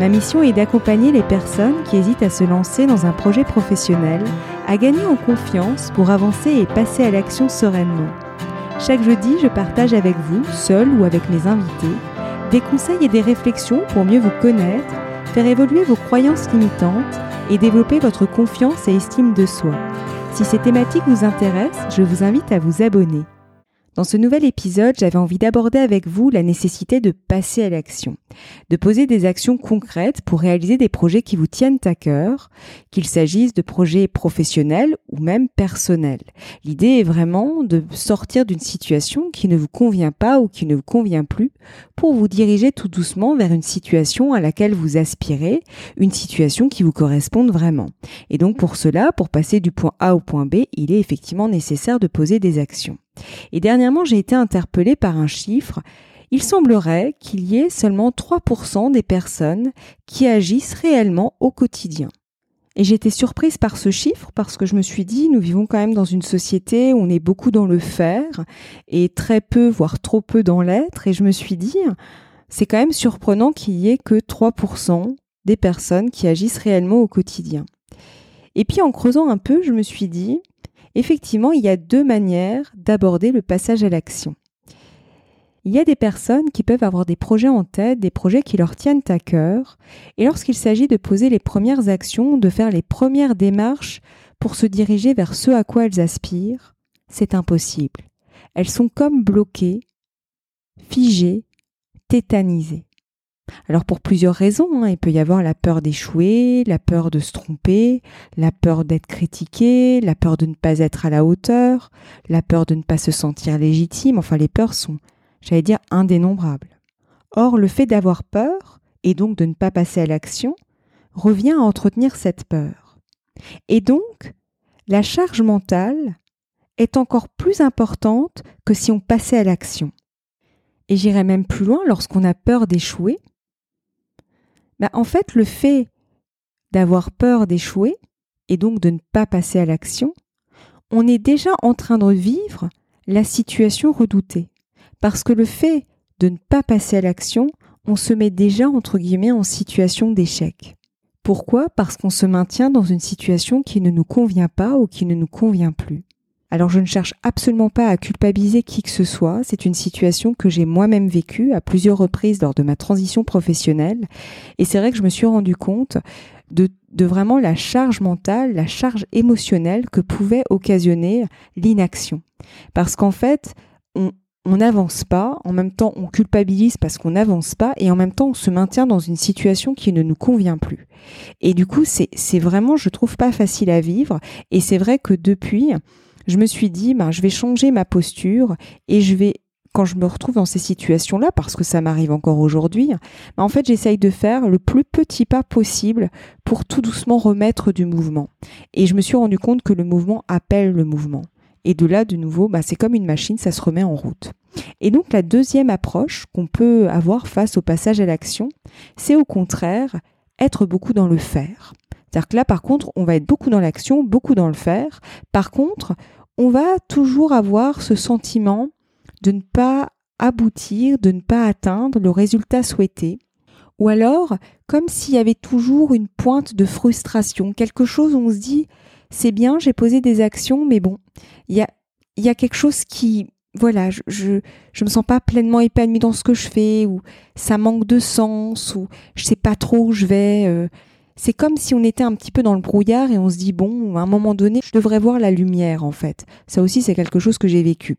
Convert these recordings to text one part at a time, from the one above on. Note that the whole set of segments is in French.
Ma mission est d'accompagner les personnes qui hésitent à se lancer dans un projet professionnel, à gagner en confiance pour avancer et passer à l'action sereinement. Chaque jeudi, je partage avec vous, seul ou avec mes invités, des conseils et des réflexions pour mieux vous connaître, faire évoluer vos croyances limitantes et développer votre confiance et estime de soi. Si ces thématiques vous intéressent, je vous invite à vous abonner. Dans ce nouvel épisode, j'avais envie d'aborder avec vous la nécessité de passer à l'action, de poser des actions concrètes pour réaliser des projets qui vous tiennent à cœur, qu'il s'agisse de projets professionnels ou même personnels. L'idée est vraiment de sortir d'une situation qui ne vous convient pas ou qui ne vous convient plus pour vous diriger tout doucement vers une situation à laquelle vous aspirez, une situation qui vous corresponde vraiment. Et donc pour cela, pour passer du point A au point B, il est effectivement nécessaire de poser des actions. Et dernièrement, j'ai été interpellée par un chiffre. Il semblerait qu'il y ait seulement 3% des personnes qui agissent réellement au quotidien. Et j'étais surprise par ce chiffre parce que je me suis dit, nous vivons quand même dans une société où on est beaucoup dans le faire et très peu, voire trop peu dans l'être. Et je me suis dit, c'est quand même surprenant qu'il y ait que 3% des personnes qui agissent réellement au quotidien. Et puis en creusant un peu, je me suis dit, effectivement, il y a deux manières d'aborder le passage à l'action. Il y a des personnes qui peuvent avoir des projets en tête, des projets qui leur tiennent à cœur, et lorsqu'il s'agit de poser les premières actions, de faire les premières démarches pour se diriger vers ce à quoi elles aspirent, c'est impossible. Elles sont comme bloquées, figées, tétanisées. Alors pour plusieurs raisons, hein, il peut y avoir la peur d'échouer, la peur de se tromper, la peur d'être critiqué, la peur de ne pas être à la hauteur, la peur de ne pas se sentir légitime, enfin les peurs sont, j'allais dire, indénombrables. Or le fait d'avoir peur, et donc de ne pas passer à l'action, revient à entretenir cette peur. Et donc, la charge mentale est encore plus importante que si on passait à l'action. Et j'irais même plus loin, lorsqu'on a peur d'échouer, bah, en fait, le fait d'avoir peur d'échouer et donc de ne pas passer à l'action, on est déjà en train de vivre la situation redoutée. Parce que le fait de ne pas passer à l'action, on se met déjà entre guillemets en situation d'échec. Pourquoi? Parce qu'on se maintient dans une situation qui ne nous convient pas ou qui ne nous convient plus. Alors je ne cherche absolument pas à culpabiliser qui que ce soit, c'est une situation que j'ai moi-même vécue à plusieurs reprises lors de ma transition professionnelle, et c'est vrai que je me suis rendu compte de, vraiment la charge mentale, la charge émotionnelle que pouvait occasionner l'inaction. Parce qu'en fait, on, on n'avance pas, en même temps on culpabilise parce qu'on n'avance pas, et en même temps on se maintient dans une situation qui ne nous convient plus. Et du coup, c'est vraiment, je trouve, pas facile à vivre, et c'est vrai que depuis, je me suis dit, ben, je vais changer ma posture et je vais, quand je me retrouve dans ces situations-là, parce que ça m'arrive encore aujourd'hui, ben, en fait, j'essaye de faire le plus petit pas possible pour tout doucement remettre du mouvement. Et je me suis rendu compte que le mouvement appelle le mouvement. Et de là, de nouveau, ben, c'est comme une machine, ça se remet en route. Et donc, la deuxième approche qu'on peut avoir face au passage à l'action, c'est au contraire être beaucoup dans le faire. C'est-à-dire que là, par contre, on va être beaucoup dans l'action, beaucoup dans le faire. Par contre, on va toujours avoir ce sentiment de ne pas aboutir, de ne pas atteindre le résultat souhaité. Ou alors, comme s'il y avait toujours une pointe de frustration, quelque chose où on se dit, c'est bien, j'ai posé des actions, mais bon, il y a, quelque chose qui, voilà, je, je, je, me sens pas pleinement épanoui dans ce que je fais, ou ça manque de sens, ou je sais pas trop où je vais. Euh, c'est comme si on était un petit peu dans le brouillard et on se dit bon, à un moment donné, je devrais voir la lumière en fait. Ça aussi, c'est quelque chose que j'ai vécu.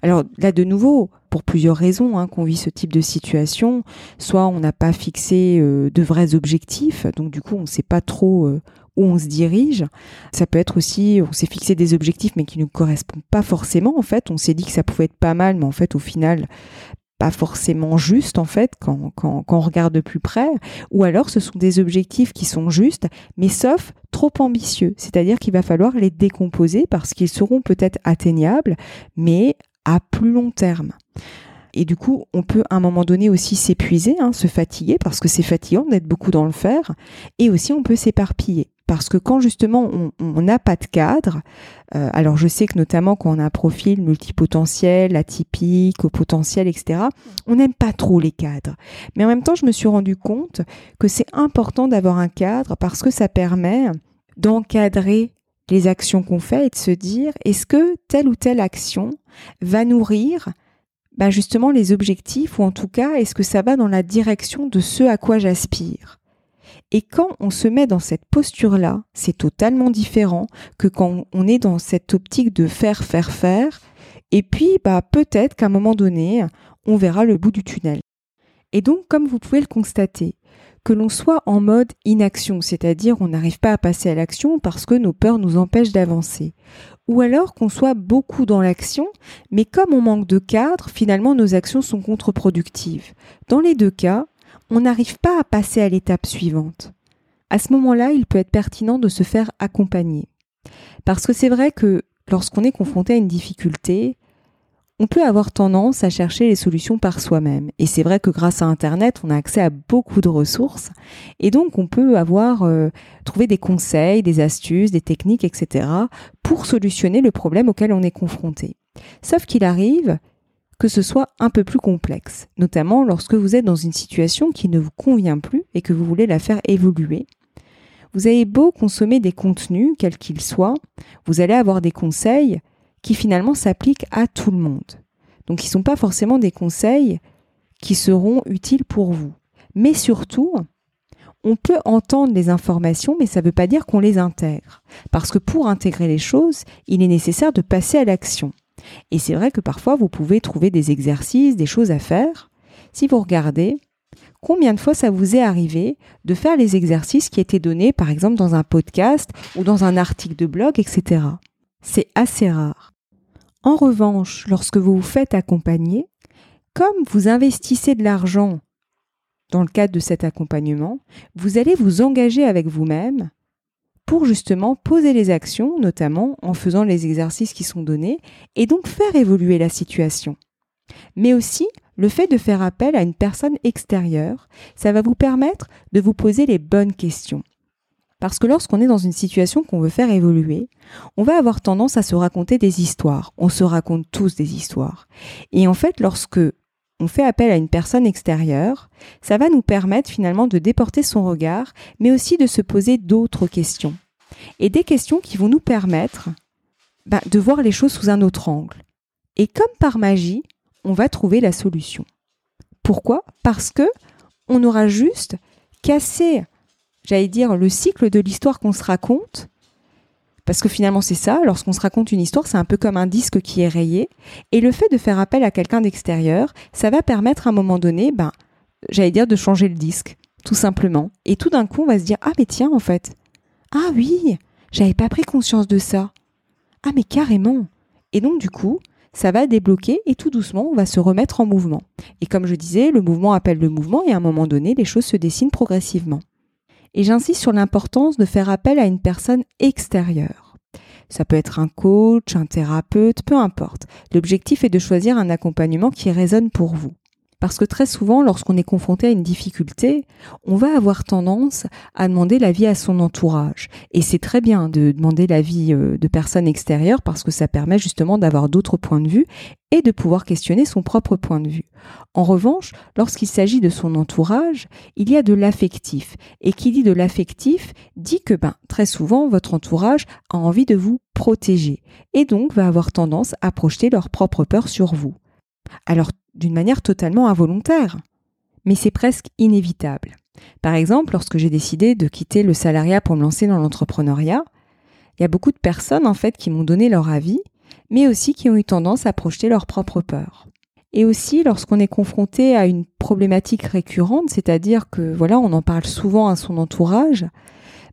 Alors là, de nouveau, pour plusieurs raisons hein, qu'on vit ce type de situation, soit on n'a pas fixé euh, de vrais objectifs, donc du coup, on ne sait pas trop euh, où on se dirige. Ça peut être aussi, on s'est fixé des objectifs mais qui ne correspondent pas forcément en fait. On s'est dit que ça pouvait être pas mal, mais en fait, au final, pas forcément justes en fait quand, on regarde de plus près, ou alors ce sont des objectifs qui sont justes, mais sauf trop ambitieux, c'est-à-dire qu'il va falloir les décomposer parce qu'ils seront peut-être atteignables, mais à plus long terme. Et du coup, on peut à un moment donné aussi s'épuiser, hein, se fatiguer, parce que c'est fatigant d'être beaucoup dans le faire, et aussi on peut s'éparpiller. Parce que quand justement on n'a pas de cadre, euh, alors je sais que notamment quand on a un profil multipotentiel, atypique, au potentiel, etc., on n'aime pas trop les cadres. Mais en même temps, je me suis rendu compte que c'est important d'avoir un cadre parce que ça permet d'encadrer les actions qu'on fait et de se dire est-ce que telle ou telle action va nourrir bah justement les objectifs ou en tout cas est-ce que ça va dans la direction de ce à quoi j'aspire? Et quand on se met dans cette posture-là, c'est totalement différent que quand on est dans cette optique de faire, faire, faire. Et puis, bah, peut-être qu'à un moment donné, on verra le bout du tunnel. Et donc, comme vous pouvez le constater, que l'on soit en mode inaction, c'est-à-dire on n'arrive pas à passer à l'action parce que nos peurs nous empêchent d'avancer, ou alors qu'on soit beaucoup dans l'action, mais comme on manque de cadre, finalement nos actions sont contre-productives. Dans les deux cas, on n'arrive pas à passer à l'étape suivante. À ce moment-là, il peut être pertinent de se faire accompagner. Parce que c'est vrai que lorsqu'on est confronté à une difficulté, on peut avoir tendance à chercher les solutions par soi-même. Et c'est vrai que grâce à Internet, on a accès à beaucoup de ressources. Et donc, on peut avoir euh, trouvé des conseils, des astuces, des techniques, etc. pour solutionner le problème auquel on est confronté. Sauf qu'il arrive que ce soit un peu plus complexe, notamment lorsque vous êtes dans une situation qui ne vous convient plus et que vous voulez la faire évoluer. Vous avez beau consommer des contenus, quels qu'ils soient, vous allez avoir des conseils qui finalement s'appliquent à tout le monde. Donc ils ne sont pas forcément des conseils qui seront utiles pour vous. Mais surtout, on peut entendre les informations, mais ça ne veut pas dire qu'on les intègre. Parce que pour intégrer les choses, il est nécessaire de passer à l'action. Et c'est vrai que parfois, vous pouvez trouver des exercices, des choses à faire. Si vous regardez, combien de fois ça vous est arrivé de faire les exercices qui étaient donnés, par exemple, dans un podcast ou dans un article de blog, etc. C'est assez rare. En revanche, lorsque vous vous faites accompagner, comme vous investissez de l'argent dans le cadre de cet accompagnement, vous allez vous engager avec vous-même pour justement poser les actions, notamment en faisant les exercices qui sont donnés, et donc faire évoluer la situation. Mais aussi, le fait de faire appel à une personne extérieure, ça va vous permettre de vous poser les bonnes questions. Parce que lorsqu'on est dans une situation qu'on veut faire évoluer, on va avoir tendance à se raconter des histoires. On se raconte tous des histoires. Et en fait, lorsque on fait appel à une personne extérieure, ça va nous permettre finalement de déporter son regard, mais aussi de se poser d'autres questions. Et des questions qui vont nous permettre bah, de voir les choses sous un autre angle. Et comme par magie, on va trouver la solution. Pourquoi? Parce que on aura juste cassé j'allais dire, le cycle de l'histoire qu'on se raconte. Parce que finalement, c'est ça. Lorsqu'on se raconte une histoire, c'est un peu comme un disque qui est rayé. Et le fait de faire appel à quelqu'un d'extérieur, ça va permettre à un moment donné, ben, j'allais dire, de changer le disque, tout simplement. Et tout d'un coup, on va se dire, ah, mais tiens, en fait. Ah oui, j'avais pas pris conscience de ça. Ah, mais carrément. Et donc, du coup, ça va débloquer et tout doucement, on va se remettre en mouvement. Et comme je disais, le mouvement appelle le mouvement et à un moment donné, les choses se dessinent progressivement. Et j'insiste sur l'importance de faire appel à une personne extérieure. Ça peut être un coach, un thérapeute, peu importe. L'objectif est de choisir un accompagnement qui résonne pour vous. Parce que très souvent, lorsqu'on est confronté à une difficulté, on va avoir tendance à demander l'avis à son entourage. Et c'est très bien de demander l'avis euh, de personnes extérieures parce que ça permet justement d'avoir d'autres points de vue et de pouvoir questionner son propre point de vue. En revanche, lorsqu'il s'agit de son entourage, il y a de l'affectif. Et qui dit de l'affectif dit que ben, très souvent, votre entourage a envie de vous protéger et donc va avoir tendance à projeter leur propre peur sur vous. Alors d'une manière totalement involontaire. Mais c'est presque inévitable. Par exemple, lorsque j'ai décidé de quitter le salariat pour me lancer dans l'entrepreneuriat, il y a beaucoup de personnes en fait qui m'ont donné leur avis, mais aussi qui ont eu tendance à projeter leurs propres peurs. Et aussi lorsqu'on est confronté à une problématique récurrente, c'est-à-dire que voilà, on en parle souvent à son entourage,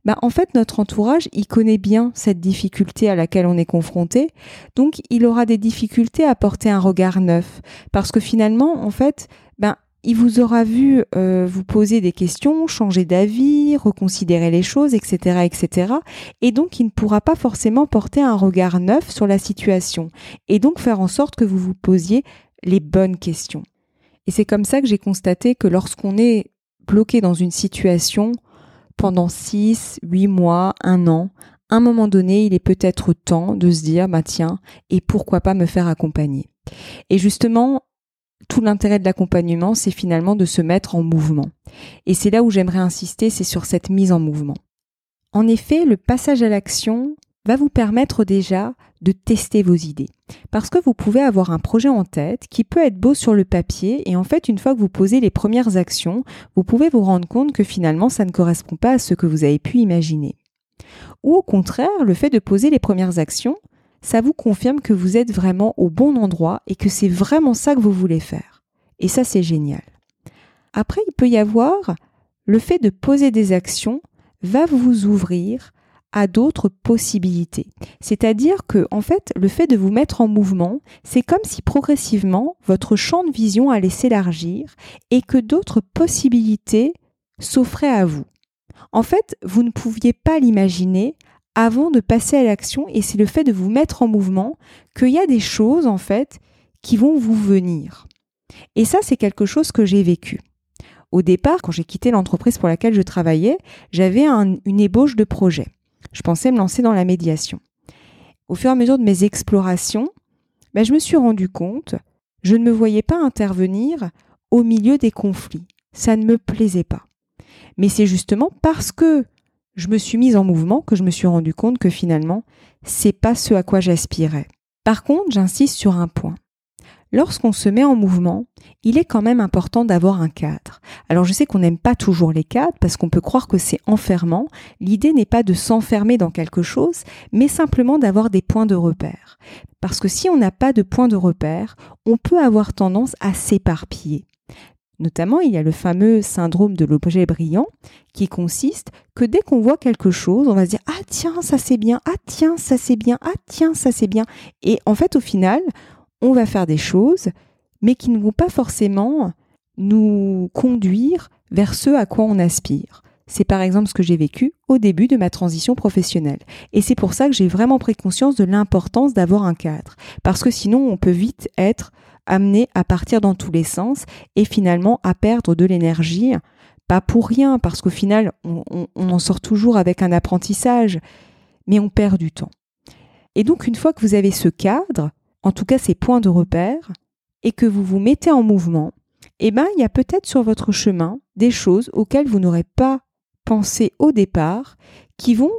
bah, en fait, notre entourage, il connaît bien cette difficulté à laquelle on est confronté. Donc, il aura des difficultés à porter un regard neuf. Parce que finalement, en fait, ben, il vous aura vu euh, vous poser des questions, changer d'avis, reconsidérer les choses, etc., etc. Et donc, il ne pourra pas forcément porter un regard neuf sur la situation. Et donc, faire en sorte que vous vous posiez les bonnes questions. Et c'est comme ça que j'ai constaté que lorsqu'on est bloqué dans une situation pendant 6, 8 mois, un an, à un moment donné, il est peut-être temps de se dire, bah tiens, et pourquoi pas me faire accompagner. Et justement, tout l'intérêt de l'accompagnement, c'est finalement de se mettre en mouvement. Et c'est là où j'aimerais insister, c'est sur cette mise en mouvement. En effet, le passage à l'action va vous permettre déjà de tester vos idées. Parce que vous pouvez avoir un projet en tête qui peut être beau sur le papier et en fait une fois que vous posez les premières actions, vous pouvez vous rendre compte que finalement ça ne correspond pas à ce que vous avez pu imaginer. Ou au contraire, le fait de poser les premières actions, ça vous confirme que vous êtes vraiment au bon endroit et que c'est vraiment ça que vous voulez faire. Et ça c'est génial. Après, il peut y avoir le fait de poser des actions va vous ouvrir à d'autres possibilités. C'est-à-dire que, en fait, le fait de vous mettre en mouvement, c'est comme si progressivement votre champ de vision allait s'élargir et que d'autres possibilités s'offraient à vous. En fait, vous ne pouviez pas l'imaginer avant de passer à l'action et c'est le fait de vous mettre en mouvement qu'il y a des choses, en fait, qui vont vous venir. Et ça, c'est quelque chose que j'ai vécu. Au départ, quand j'ai quitté l'entreprise pour laquelle je travaillais, j'avais une ébauche de projet je pensais me lancer dans la médiation. Au fur et à mesure de mes explorations, ben, je me suis rendu compte, je ne me voyais pas intervenir au milieu des conflits. Ça ne me plaisait pas. Mais c'est justement parce que je me suis mise en mouvement que je me suis rendu compte que finalement, c'est pas ce à quoi j'aspirais. Par contre, j'insiste sur un point lorsqu'on se met en mouvement, il est quand même important d'avoir un cadre. Alors je sais qu'on n'aime pas toujours les cadres parce qu'on peut croire que c'est enfermant. L'idée n'est pas de s'enfermer dans quelque chose, mais simplement d'avoir des points de repère. Parce que si on n'a pas de points de repère, on peut avoir tendance à s'éparpiller. Notamment, il y a le fameux syndrome de l'objet brillant qui consiste que dès qu'on voit quelque chose, on va se dire Ah tiens, ça c'est bien, ah tiens, ça c'est bien, ah tiens, ça c'est bien. Et en fait, au final, on va faire des choses, mais qui ne vont pas forcément nous conduire vers ce à quoi on aspire. C'est par exemple ce que j'ai vécu au début de ma transition professionnelle. Et c'est pour ça que j'ai vraiment pris conscience de l'importance d'avoir un cadre. Parce que sinon, on peut vite être amené à partir dans tous les sens et finalement à perdre de l'énergie. Pas pour rien, parce qu'au final, on, on en sort toujours avec un apprentissage, mais on perd du temps. Et donc, une fois que vous avez ce cadre, en tout cas ces points de repère, et que vous vous mettez en mouvement, eh ben, il y a peut-être sur votre chemin des choses auxquelles vous n'aurez pas pensé au départ, qui vont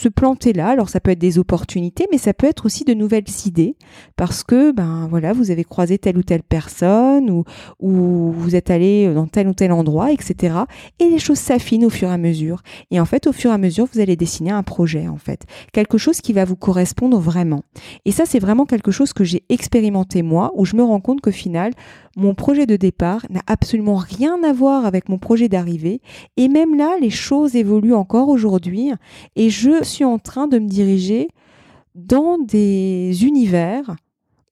se planter là. Alors ça peut être des opportunités, mais ça peut être aussi de nouvelles idées parce que ben voilà, vous avez croisé telle ou telle personne ou, ou vous êtes allé dans tel ou tel endroit, etc. Et les choses s'affinent au fur et à mesure. Et en fait, au fur et à mesure, vous allez dessiner un projet en fait, quelque chose qui va vous correspondre vraiment. Et ça, c'est vraiment quelque chose que j'ai expérimenté moi, où je me rends compte qu'au final, mon projet de départ n'a absolument rien à voir avec mon projet d'arrivée. Et même là, les choses évoluent encore aujourd'hui. Et je en train de me diriger dans des univers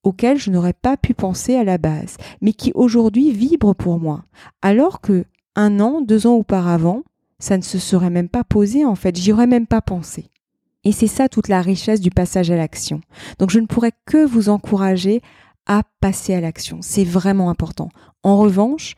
auxquels je n'aurais pas pu penser à la base, mais qui aujourd'hui vibrent pour moi. Alors que un an, deux ans auparavant, ça ne se serait même pas posé en fait, j'y aurais même pas pensé. Et c'est ça toute la richesse du passage à l'action. Donc je ne pourrais que vous encourager à passer à l'action. C'est vraiment important. En revanche,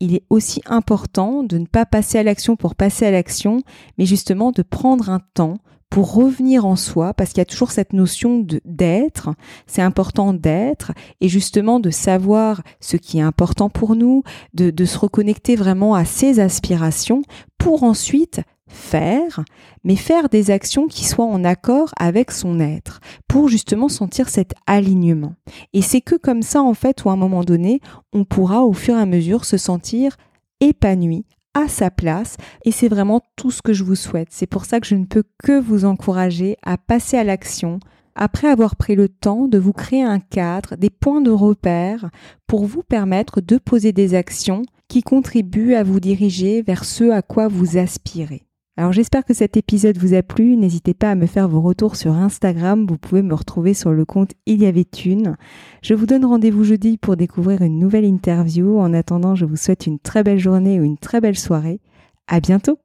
il est aussi important de ne pas passer à l'action pour passer à l'action, mais justement de prendre un temps pour revenir en soi, parce qu'il y a toujours cette notion d'être, c'est important d'être, et justement de savoir ce qui est important pour nous, de, de se reconnecter vraiment à ses aspirations, pour ensuite faire, mais faire des actions qui soient en accord avec son être, pour justement sentir cet alignement. Et c'est que comme ça, en fait, où à un moment donné, on pourra au fur et à mesure se sentir épanoui, à sa place et c'est vraiment tout ce que je vous souhaite. C'est pour ça que je ne peux que vous encourager à passer à l'action après avoir pris le temps de vous créer un cadre, des points de repère pour vous permettre de poser des actions qui contribuent à vous diriger vers ce à quoi vous aspirez. Alors j'espère que cet épisode vous a plu. N'hésitez pas à me faire vos retours sur Instagram. Vous pouvez me retrouver sur le compte Il y avait une. Je vous donne rendez-vous jeudi pour découvrir une nouvelle interview. En attendant, je vous souhaite une très belle journée ou une très belle soirée. À bientôt!